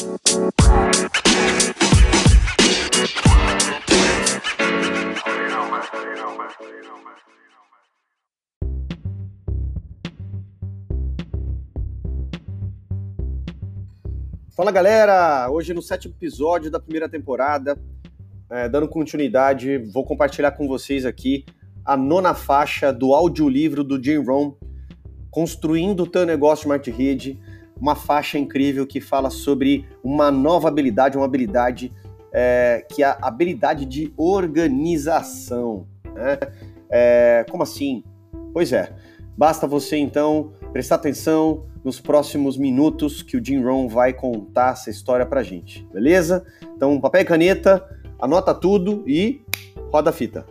Fala galera! Hoje no sétimo episódio da primeira temporada, é, dando continuidade, vou compartilhar com vocês aqui a nona faixa do audiolivro do Jim Rohn, Construindo o Teu Negócio Smart Rede, uma faixa incrível que fala sobre uma nova habilidade, uma habilidade é, que é a habilidade de organização. Né? É, como assim? Pois é, basta você então prestar atenção nos próximos minutos que o Jim Rohn vai contar essa história pra gente, beleza? Então, papel e caneta, anota tudo e roda a fita.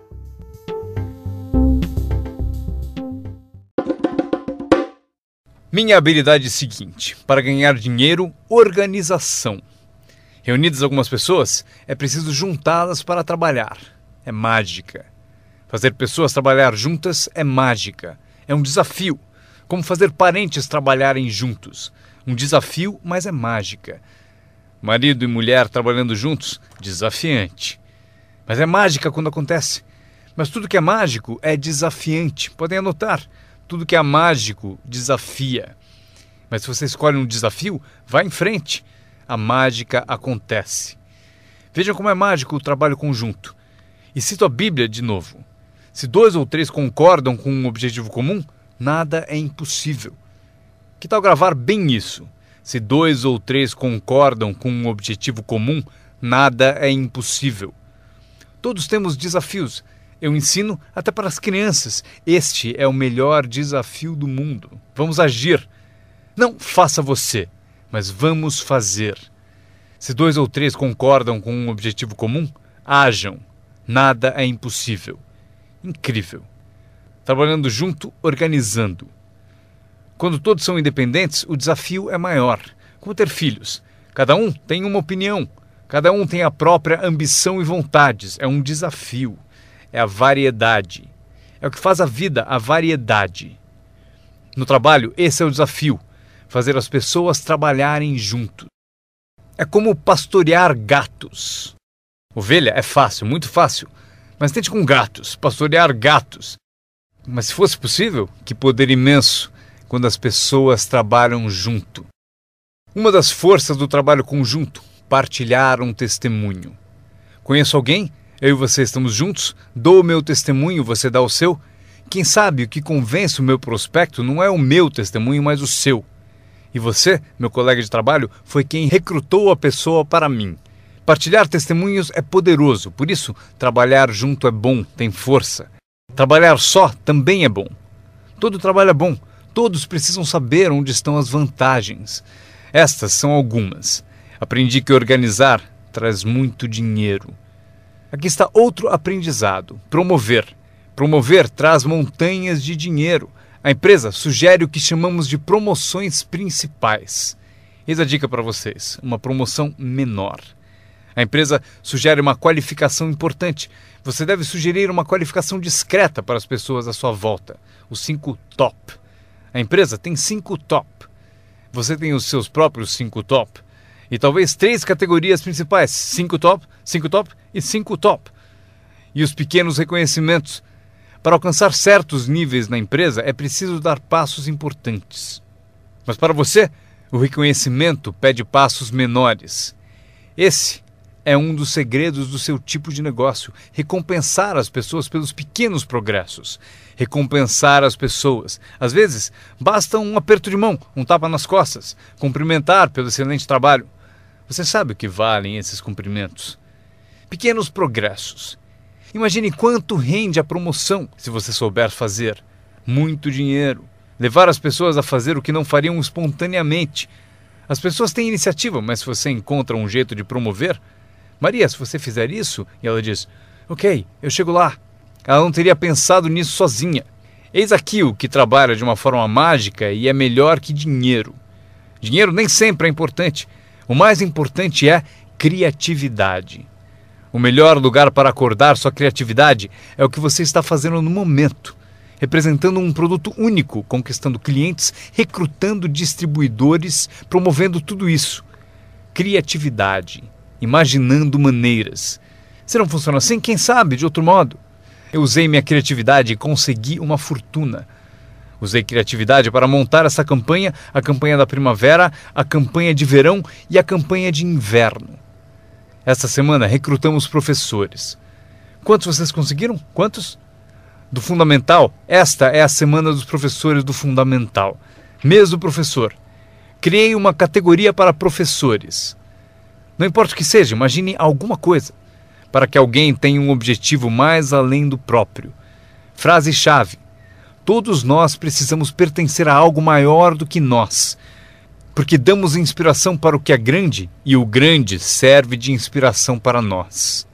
Minha habilidade é seguinte: para ganhar dinheiro, organização. Reunidas algumas pessoas, é preciso juntá-las para trabalhar. É mágica. Fazer pessoas trabalhar juntas é mágica. É um desafio. Como fazer parentes trabalharem juntos. Um desafio, mas é mágica. Marido e mulher trabalhando juntos, desafiante. Mas é mágica quando acontece. Mas tudo que é mágico é desafiante. Podem anotar. Tudo que é mágico desafia. Mas se você escolhe um desafio, vá em frente. A mágica acontece. Vejam como é mágico o trabalho conjunto. E cito a Bíblia de novo. Se dois ou três concordam com um objetivo comum, nada é impossível. Que tal gravar bem isso? Se dois ou três concordam com um objetivo comum, nada é impossível. Todos temos desafios. Eu ensino até para as crianças. Este é o melhor desafio do mundo. Vamos agir. Não faça você, mas vamos fazer. Se dois ou três concordam com um objetivo comum, hajam. Nada é impossível. Incrível trabalhando junto, organizando. Quando todos são independentes, o desafio é maior. Como ter filhos. Cada um tem uma opinião, cada um tem a própria ambição e vontades. É um desafio. É a variedade. É o que faz a vida a variedade. No trabalho, esse é o desafio: fazer as pessoas trabalharem juntos. É como pastorear gatos. Ovelha é fácil, muito fácil. Mas tente com gatos, pastorear gatos. Mas se fosse possível, que poder imenso quando as pessoas trabalham junto. Uma das forças do trabalho conjunto, partilhar um testemunho. Conheço alguém? Eu e você estamos juntos? Dou o meu testemunho, você dá o seu? Quem sabe o que convence o meu prospecto não é o meu testemunho, mas o seu. E você, meu colega de trabalho, foi quem recrutou a pessoa para mim. Partilhar testemunhos é poderoso, por isso, trabalhar junto é bom, tem força. Trabalhar só também é bom. Todo trabalho é bom. Todos precisam saber onde estão as vantagens. Estas são algumas. Aprendi que organizar traz muito dinheiro. Aqui está outro aprendizado: promover. Promover traz montanhas de dinheiro. A empresa sugere o que chamamos de promoções principais. Eis a dica para vocês: uma promoção menor. A empresa sugere uma qualificação importante. Você deve sugerir uma qualificação discreta para as pessoas à sua volta. Os cinco top. A empresa tem cinco top. Você tem os seus próprios cinco top. E talvez três categorias principais: cinco top, cinco top e cinco top. E os pequenos reconhecimentos. Para alcançar certos níveis na empresa é preciso dar passos importantes. Mas para você, o reconhecimento pede passos menores. Esse é um dos segredos do seu tipo de negócio. Recompensar as pessoas pelos pequenos progressos. Recompensar as pessoas. Às vezes, basta um aperto de mão, um tapa nas costas, cumprimentar pelo excelente trabalho. Você sabe o que valem esses cumprimentos? Pequenos progressos. Imagine quanto rende a promoção se você souber fazer. Muito dinheiro. Levar as pessoas a fazer o que não fariam espontaneamente. As pessoas têm iniciativa, mas se você encontra um jeito de promover, Maria, se você fizer isso, e ela diz: Ok, eu chego lá. Ela não teria pensado nisso sozinha. Eis aqui o que trabalha de uma forma mágica e é melhor que dinheiro. Dinheiro nem sempre é importante. O mais importante é criatividade. O melhor lugar para acordar sua criatividade é o que você está fazendo no momento, representando um produto único, conquistando clientes, recrutando distribuidores, promovendo tudo isso. criatividade, imaginando maneiras. Se não funciona assim, quem sabe de outro modo? Eu usei minha criatividade e consegui uma fortuna. Usei criatividade para montar essa campanha, a campanha da primavera, a campanha de verão e a campanha de inverno. Esta semana recrutamos professores. Quantos vocês conseguiram? Quantos? Do Fundamental, esta é a semana dos professores do Fundamental. Mês do professor. Criei uma categoria para professores. Não importa o que seja, imagine alguma coisa para que alguém tenha um objetivo mais além do próprio. Frase-chave: Todos nós precisamos pertencer a algo maior do que nós, porque damos inspiração para o que é grande e o grande serve de inspiração para nós.